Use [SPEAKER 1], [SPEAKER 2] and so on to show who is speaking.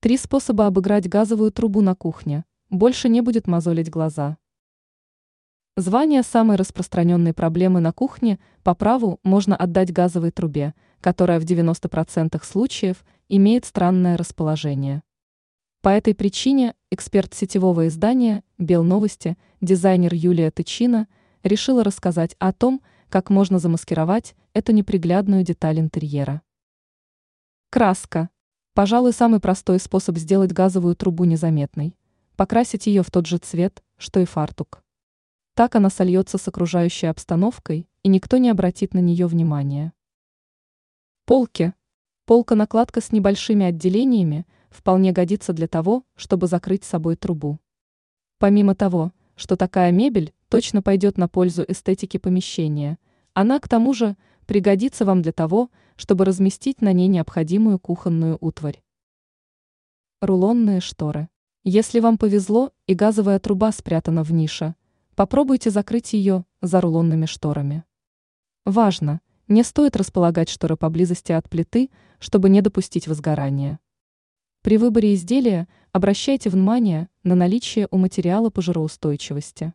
[SPEAKER 1] Три способа обыграть газовую трубу на кухне. Больше не будет мозолить глаза. Звание самой распространенной проблемы на кухне по праву можно отдать газовой трубе, которая в 90% случаев имеет странное расположение. По этой причине эксперт сетевого издания «Белновости», дизайнер Юлия Тычина, решила рассказать о том, как можно замаскировать эту неприглядную деталь интерьера. Краска. Пожалуй, самый простой способ сделать газовую трубу незаметной – покрасить ее в тот же цвет, что и фартук. Так она сольется с окружающей обстановкой, и никто не обратит на нее внимания. Полки. Полка-накладка с небольшими отделениями вполне годится для того, чтобы закрыть собой трубу. Помимо того, что такая мебель точно пойдет на пользу эстетике помещения, она к тому же пригодится вам для того, чтобы разместить на ней необходимую кухонную утварь. Рулонные шторы. Если вам повезло и газовая труба спрятана в нише, попробуйте закрыть ее за рулонными шторами. Важно, не стоит располагать шторы поблизости от плиты, чтобы не допустить возгорания. При выборе изделия обращайте внимание на наличие у материала пожароустойчивости.